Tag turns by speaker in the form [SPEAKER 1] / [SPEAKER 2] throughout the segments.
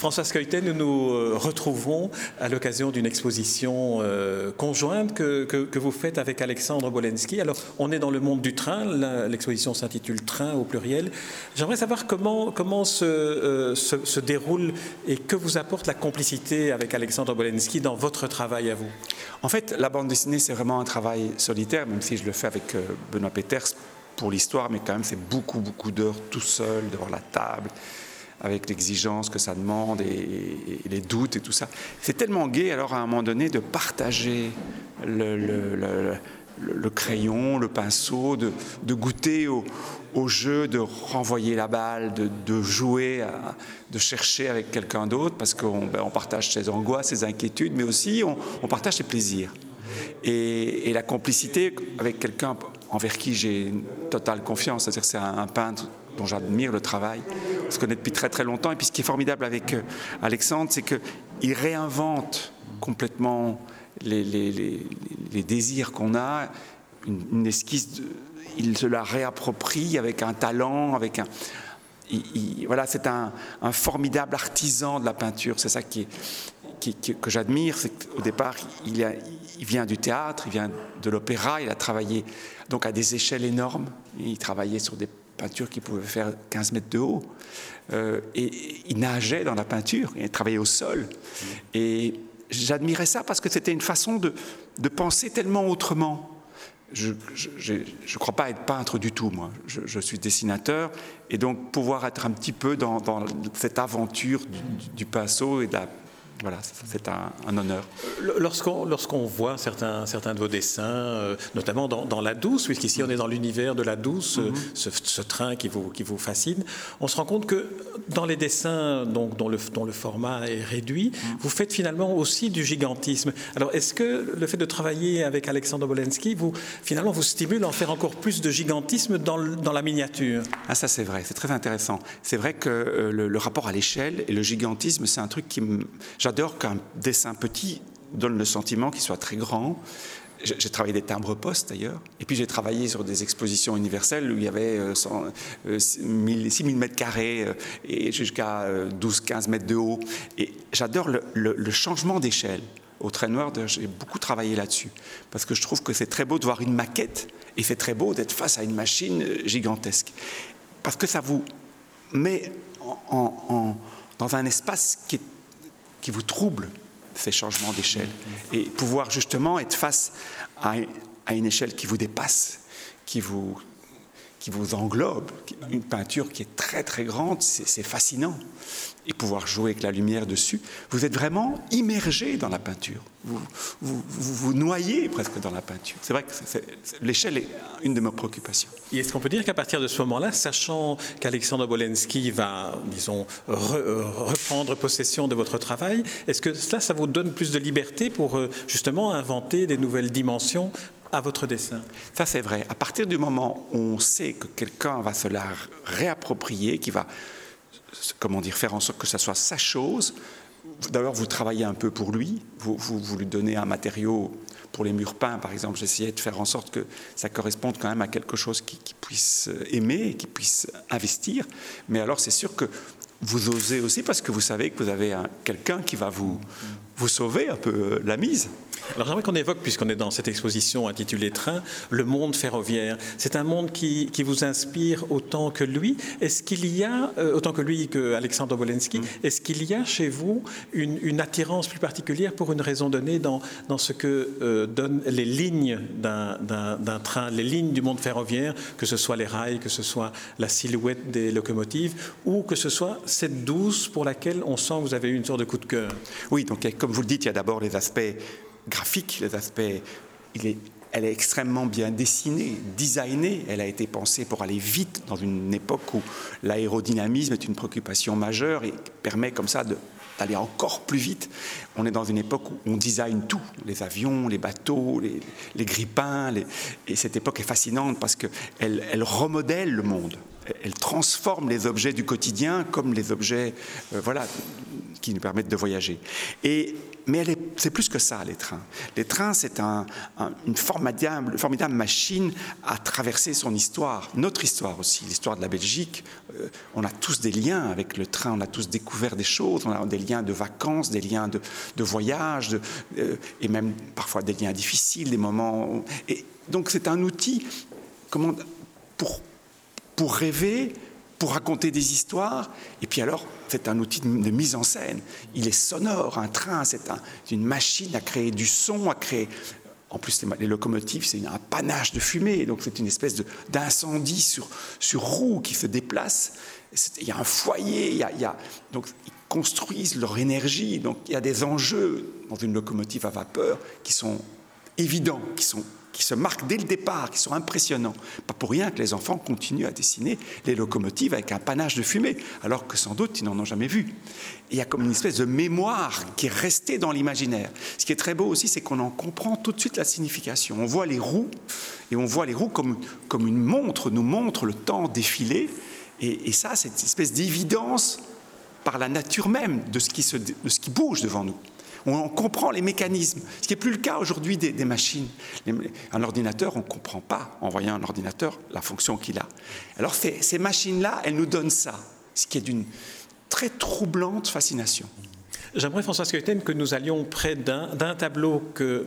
[SPEAKER 1] François Skeuten, nous nous euh, retrouvons à l'occasion d'une exposition euh, conjointe que, vous faites avec Alexandre Bolensky. Alors, on est dans le monde du train, l'exposition s'intitule Train au pluriel. J'aimerais savoir comment, comment euh, se, se, déroule et que vous apporte la complicité avec Alexandre Bolensky dans votre travail à vous?
[SPEAKER 2] En fait, la bande dessinée, c'est vraiment un travail solitaire, même si je le fais avec Benoît Peters pour l'histoire, mais quand même, c'est beaucoup, beaucoup d'heures tout seul, devant la table avec l'exigence que ça demande et, les doutes et tout ça. C'est tellement gai alors à un moment donné de partager le, crayon, le pinceau, de, goûter au, jeu, de renvoyer la balle, de, jouer, de chercher avec quelqu'un d'autre parce qu'on ben, partage ses angoisses, ses inquiétudes, mais aussi on, partage ses plaisirs. Et, la complicité avec quelqu'un envers qui j'ai une totale confiance, c'est-à-dire c'est un peintre dont j'admire le travail. Se connaît depuis très très longtemps. Et puis ce qui est formidable avec euh, Alexandre, c'est qu'il réinvente complètement les, les, désirs qu'on a. Une, esquisse, il se la réapproprie avec un talent, avec un. voilà, c'est un, formidable artisan de la peinture. C'est ça qui, que j'admire, c'est qu'au départ, il, il, vient du théâtre, il vient de l'opéra, il a travaillé donc à des échelles énormes. Il travaillait sur des peinture qui pouvait faire 15 mètres de haut. Euh, et il nageait dans la peinture, il travaillait au sol. Et j'admirais ça parce que c'était une façon de, penser tellement autrement. Je ne crois pas être peintre du tout, moi. Je, suis dessinateur. Et donc, pouvoir être un petit peu dans, dans cette aventure du, du pinceau et de la voilà, c'est un, honneur.
[SPEAKER 1] Lorsqu'on lorsqu'on voit certains, certains de vos dessins, euh, notamment dans, La Douce, puisqu'ici on est dans l'univers de La Douce, mhm. ce, train qui vous, qui vous fascine, on se rend compte que dans les dessins donc, dont, le, dont le format est réduit, mhm. vous faites finalement aussi du gigantisme. Alors est-ce que le fait de travailler avec Alexandre Bolensky, vous, finalement, vous stimule à en faire encore plus de gigantisme dans, dans la miniature?
[SPEAKER 2] Ah ça c'est vrai, c'est très intéressant. C'est vrai que euh, le, le, rapport à l'échelle et le gigantisme, c'est un truc qui me J'adore qu'un dessin petit donne le sentiment qu'il soit très grand. J'ai travaillé des timbres postes d'ailleurs, et puis j'ai travaillé sur des expositions universelles où il y avait 6000 mètres carrés euh, et jusqu'à 12-15 euh, mètres de haut. Et j'adore le, changement d'échelle. Au Train Noir, j'ai beaucoup travaillé là-dessus, parce que je trouve que c'est très beau de voir une maquette, et c'est très beau d'être face à une machine euh, gigantesque. Parce que ça vous met dans un espace qui est qui vous trouble ces changements d'échelle et pouvoir justement être face à, une échelle qui vous dépasse, qui vous, qui vous englobe, une peinture qui est très très grande, c'est fascinant. Et pouvoir jouer avec la lumière dessus, vous êtes vraiment immergé dans la peinture. Vous vous, noyez presque dans la peinture. C'est vrai que l'échelle est une de mes préoccupations.
[SPEAKER 1] Et est-ce qu'on peut dire qu'à partir de ce moment-là, sachant qu'Alexandre Bolensky va, disons, euh, reprendre possession de votre travail, est-ce que cela, ça vous donne plus de liberté pour euh, justement inventer des nouvelles dimensions à votre dessin.
[SPEAKER 2] Ça, c'est vrai. À partir du moment où on sait que quelqu'un va se la réapproprier, qui va, comment dire, faire en sorte que ça soit sa chose, d'abord, vous travaillez un peu pour lui, vous, vous, lui donnez un matériau pour les murs peints, par exemple, j'essayais de faire en sorte que ça corresponde quand même à quelque chose qui, qui puisse aimer, qui puisse investir. Mais alors, c'est sûr que vous osez aussi parce que vous savez que vous avez quelqu'un qui va vous, vous sauver un peu euh, la mise.
[SPEAKER 1] Alors j'aimerais qu'on évoque, puisqu'on est dans cette exposition intitulée Train, le monde ferroviaire. C'est un monde qui, qui, vous inspire autant que lui. Est-ce qu'il y a, euh, autant que lui que Alexandre Bolensky, mm. est-ce qu'il y a chez vous une, une, attirance plus particulière pour une raison donnée dans, dans ce que euh, donnent les lignes d'un train, les lignes du monde ferroviaire, que ce soit les rails, que ce soit la silhouette des locomotives, ou que ce soit cette douce pour laquelle on sent que vous avez eu une sorte de coup de cœur?
[SPEAKER 2] Oui, donc comme vous le dites, il y a d'abord les aspects graphique, les aspects. Elle est extrêmement bien dessinée, designée. Elle a été pensée pour aller vite dans une époque où l'aérodynamisme est une préoccupation majeure et permet comme ça d'aller encore plus vite. On est dans une époque où on design tout, les avions, les bateaux, les, les grippins. Et cette époque est fascinante parce qu'elle elle remodèle le monde. Elle transforme les objets du quotidien comme les objets, euh, voilà, qui nous permettent de voyager. Et mais c'est plus que ça, les trains. Les trains, c'est une formidable, formidable, machine à traverser son histoire, notre histoire aussi, l'histoire de la Belgique. Euh, on a tous des liens avec le train, on a tous découvert des choses, on a des liens de vacances, des liens de, voyage, euh, et même parfois des liens difficiles, des moments. Et donc c'est un outil pour, pour rêver, pour raconter des histoires. Et puis alors, c'est un outil de, mise en scène. Il est sonore, un train, c'est une machine à créer du son, à créer... En plus, les, locomotives, c'est un panache de fumée, donc c'est une espèce d'incendie sur, sur roue qui se déplace. Il y a un foyer, il y a, donc ils construisent leur énergie, donc il y a des enjeux dans une locomotive à vapeur qui sont évidents, qui sont qui se marquent dès le départ, qui sont impressionnants. Pas pour rien que les enfants continuent à dessiner les locomotives avec un panache de fumée, alors que sans doute ils n'en ont jamais vu. il y a comme une espèce de mémoire qui est restée dans l'imaginaire. Ce qui est très beau aussi, c'est qu'on en comprend tout de suite la signification. On voit les roues, et on voit les roues comme, comme une montre, nous montre le temps défiler. Et, ça, c'est une espèce d'évidence par la nature même de ce, qui se, de ce qui bouge devant nous on comprend les mécanismes, ce qui n'est plus le cas aujourd'hui des, machines. Un ordinateur, on ne comprend pas, en voyant un ordinateur, la fonction qu'il a. Alors ces machines-là, elles nous donnent ça, ce qui est d'une très troublante fascination.
[SPEAKER 1] J'aimerais, François Skeuten, que nous allions près d'un tableau que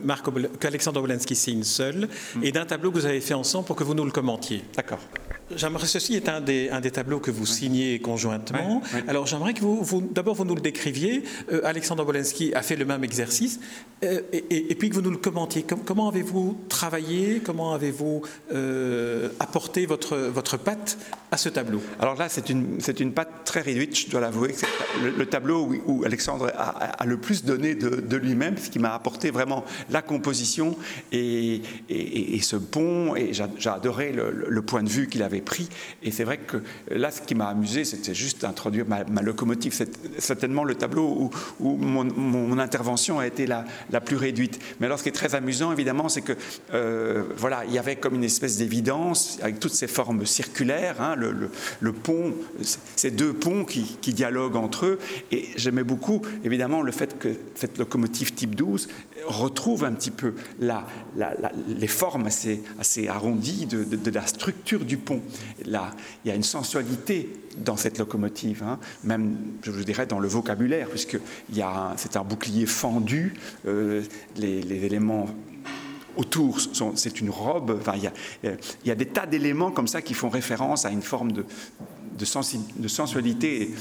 [SPEAKER 1] qu'Alexandre Obolensky signe seul et d'un tableau que vous avez fait ensemble pour que vous nous le commentiez.
[SPEAKER 2] D'accord.
[SPEAKER 1] J'aimerais, ceci est un des, un des tableaux que vous signez conjointement. Alors j'aimerais que vous, vous d'abord vous nous le décriviez. Euh, Alexandre Bolensky a fait le même exercice euh, et, puis que vous nous le commentiez. comment avez-vous travaillé Comment avez-vous euh, apporté votre, votre patte à ce tableau?
[SPEAKER 2] Alors là, c'est une, une patte très réduite, je dois l'avouer. Le, le, tableau où, Alexandre a, le plus donné de, lui-même, ce qui m'a apporté vraiment la composition et, ce pont. Et j'ai adoré le, point de vue qu'il avait pris. Et c'est vrai que là, ce qui m'a amusé, c'était juste d'introduire ma, locomotive. C'est certainement le tableau où, mon, intervention a été la, plus réduite. Mais alors, ce qui est très amusant, évidemment, c'est que euh, voilà, il y avait comme une espèce d'évidence avec toutes ces formes circulaires, hein, le, pont, ces deux ponts qui dialoguent entre eux. Et j'aimais beaucoup, évidemment, le fait que cette locomotive type 12 retrouve un petit peu les formes assez, arrondies de, la structure du pont. Là, il y a une sensualité dans cette locomotive, hein, même, je vous dirais, dans le vocabulaire, puisque c'est un bouclier fendu, euh, les, éléments autour, c'est une robe. Enfin, il, y a, des tas d'éléments comme ça qui font référence à une forme de sensualité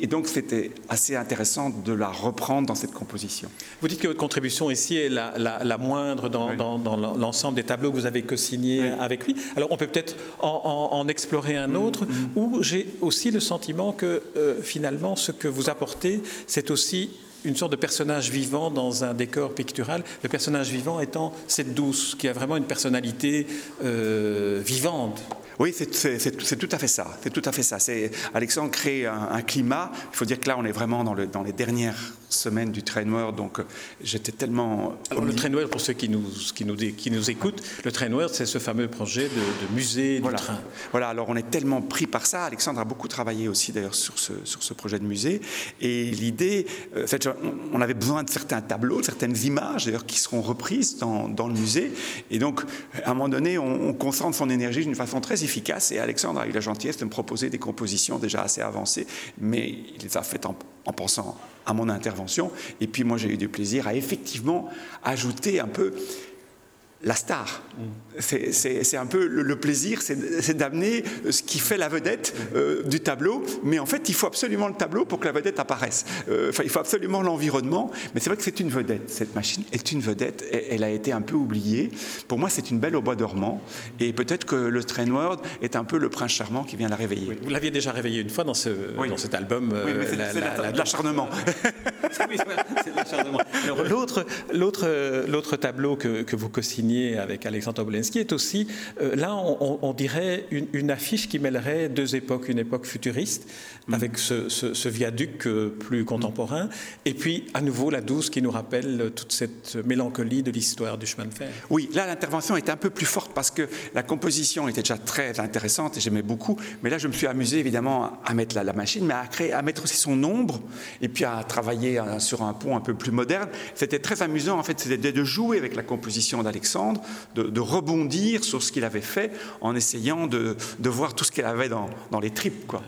[SPEAKER 2] et donc c'était assez intéressant de la reprendre dans cette composition.
[SPEAKER 1] Vous dites que votre contribution ici est la, moindre dans, l'ensemble des tableaux que vous avez co-signés avec lui. Alors on peut peut-être en, explorer un autre, mm-hmm. où j'ai aussi le sentiment que euh, finalement ce que vous apportez, c'est aussi une sorte de personnage vivant dans un décor pictural, le personnage vivant étant cette douce, qui a vraiment une personnalité euh, vivante.
[SPEAKER 2] Oui, c'est tout à fait ça. C'est tout à fait ça. Alexandre crée un, climat. Il faut dire que là, on est vraiment dans, le, dans les dernières semaines du Train World, donc euh, j'étais tellement.
[SPEAKER 1] Alors, le Train World, pour ceux qui nous, qui nous, qui nous écoutent, le Train World, c'est ce fameux projet de, musée
[SPEAKER 2] du
[SPEAKER 1] train.
[SPEAKER 2] Voilà. Alors, on est tellement pris par ça. Alexandre a beaucoup travaillé aussi d'ailleurs sur ce, sur ce projet de musée. Et l'idée, euh, en fait, on avait besoin de certains tableaux, de certaines images d'ailleurs qui seront reprises dans, dans, le musée. Et donc, à un moment donné, on, on concentre son énergie d'une façon très efficace efficace. Et Alexandre a eu la gentillesse de me proposer des compositions déjà assez avancées, mais il les a faites en, en pensant à mon intervention. Et puis moi, j'ai eu du plaisir à effectivement ajouter un peu la star. C'est un peu le, plaisir, c'est d'amener ce qui fait la vedette euh, du tableau, mais en fait, il faut absolument le tableau pour que la vedette apparaisse. Euh, enfin, il faut absolument l'environnement, mais c'est vrai que c'est une vedette. Cette machine est une vedette, elle a été un peu oubliée. Pour moi, c'est une belle au bois dormant, et peut-être que le Trainword est un peu le prince charmant qui vient la réveiller.
[SPEAKER 1] vous l'aviez déjà réveillé une fois dans, ce, dans cet album.
[SPEAKER 2] Oui, c'est l'acharnement.
[SPEAKER 1] Alors l'autre, tableau que, que vous avec Alexandre Obolensky est aussi, euh, là on, on dirait une, une, affiche qui mêlerait deux époques, une époque futuriste mm. avec ce, ce, ce, viaduc euh, plus contemporain, et puis à nouveau la douce qui nous rappelle toute cette mélancolie de l'histoire du chemin de fer.
[SPEAKER 2] Oui, là l'intervention est un peu plus forte parce que la composition était déjà très intéressante et j'aimais beaucoup, mais là je me suis amusé évidemment à mettre la, la machine, mais à, créer, à mettre aussi son ombre, et puis à travailler euh, sur un pont un peu plus moderne. C'était très amusant, en fait, c'était de jouer avec la composition d'Alexandre, de, rebondir sur ce qu'il avait fait en essayant de, voir tout ce qu'il avait dans, les tripes. Quoi.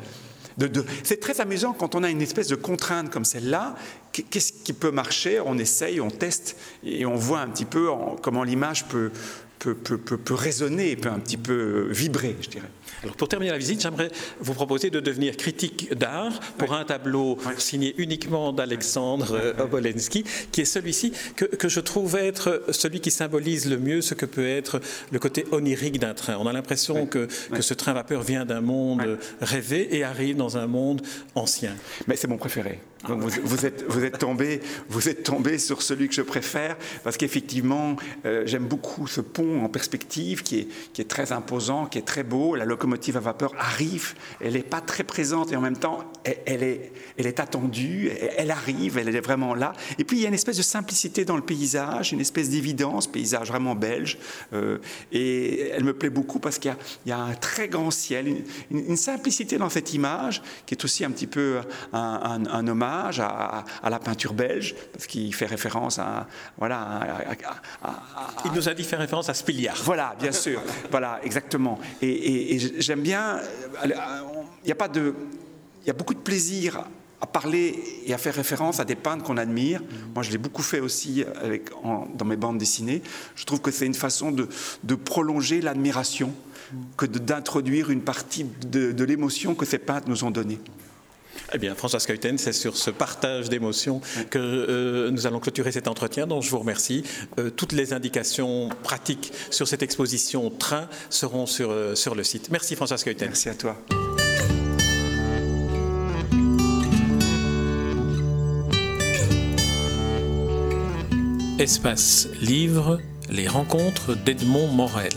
[SPEAKER 2] C'est très amusant quand on a une espèce de contrainte comme celle-là. Qu'est-ce qui peut marcher? On essaye, on teste et on voit un petit peu en, comment l'image peut, peut, peut, peut, peut résonner, peut un petit peu vibrer, je dirais.
[SPEAKER 1] Alors pour terminer la visite, j'aimerais vous proposer de devenir critique d'art pour oui. un tableau oui. signé uniquement d'Alexandre oui. Obolensky, qui est celui-ci que, que, je trouve être celui qui symbolise le mieux ce que peut être le côté onirique d'un train. On a l'impression que, que, ce train vapeur vient d'un monde rêvé et arrive dans un monde ancien.
[SPEAKER 2] Mais c'est mon préféré. Donc vous, vous, êtes, vous, êtes tombé, vous êtes tombé sur celui que je préfère parce qu'effectivement, euh, j'aime beaucoup ce pont en perspective qui est, qui est très imposant, qui est très beau. La locomotive à vapeur arrive, elle n'est pas très présente et en même temps, elle, elle, est, elle est attendue, elle, arrive, elle est vraiment là. Et puis il y a une espèce de simplicité dans le paysage, une espèce d'évidence, paysage vraiment belge. Euh, et elle me plaît beaucoup parce qu'il y, y, a un très grand ciel, une, une, une, simplicité dans cette image qui est aussi un petit peu un, un, un hommage à, à, la peinture belge, parce qu'il fait référence à. Voilà, à,
[SPEAKER 1] Il nous a dit faire référence à Spiliard.
[SPEAKER 2] Voilà, bien sûr. voilà, exactement. Et, et, et j'aime bien. Il n'y a pas de. Il y a beaucoup de plaisir à parler et à faire référence à des peintres qu'on admire. Moi, je l'ai beaucoup fait aussi avec, en, dans mes bandes dessinées. Je trouve que c'est une façon de, de prolonger l'admiration que d'introduire une partie de, de l'émotion que ces peintres nous ont donnée.
[SPEAKER 1] Eh bien, François Skeuten, c'est sur ce partage d'émotions que euh, nous allons clôturer cet entretien, dont je vous remercie. Euh, toutes les indications pratiques sur cette exposition train seront sur, euh, sur le site. Merci François Skeuten.
[SPEAKER 2] Merci à toi.
[SPEAKER 1] Espace Livre, les rencontres d'Edmond Morel.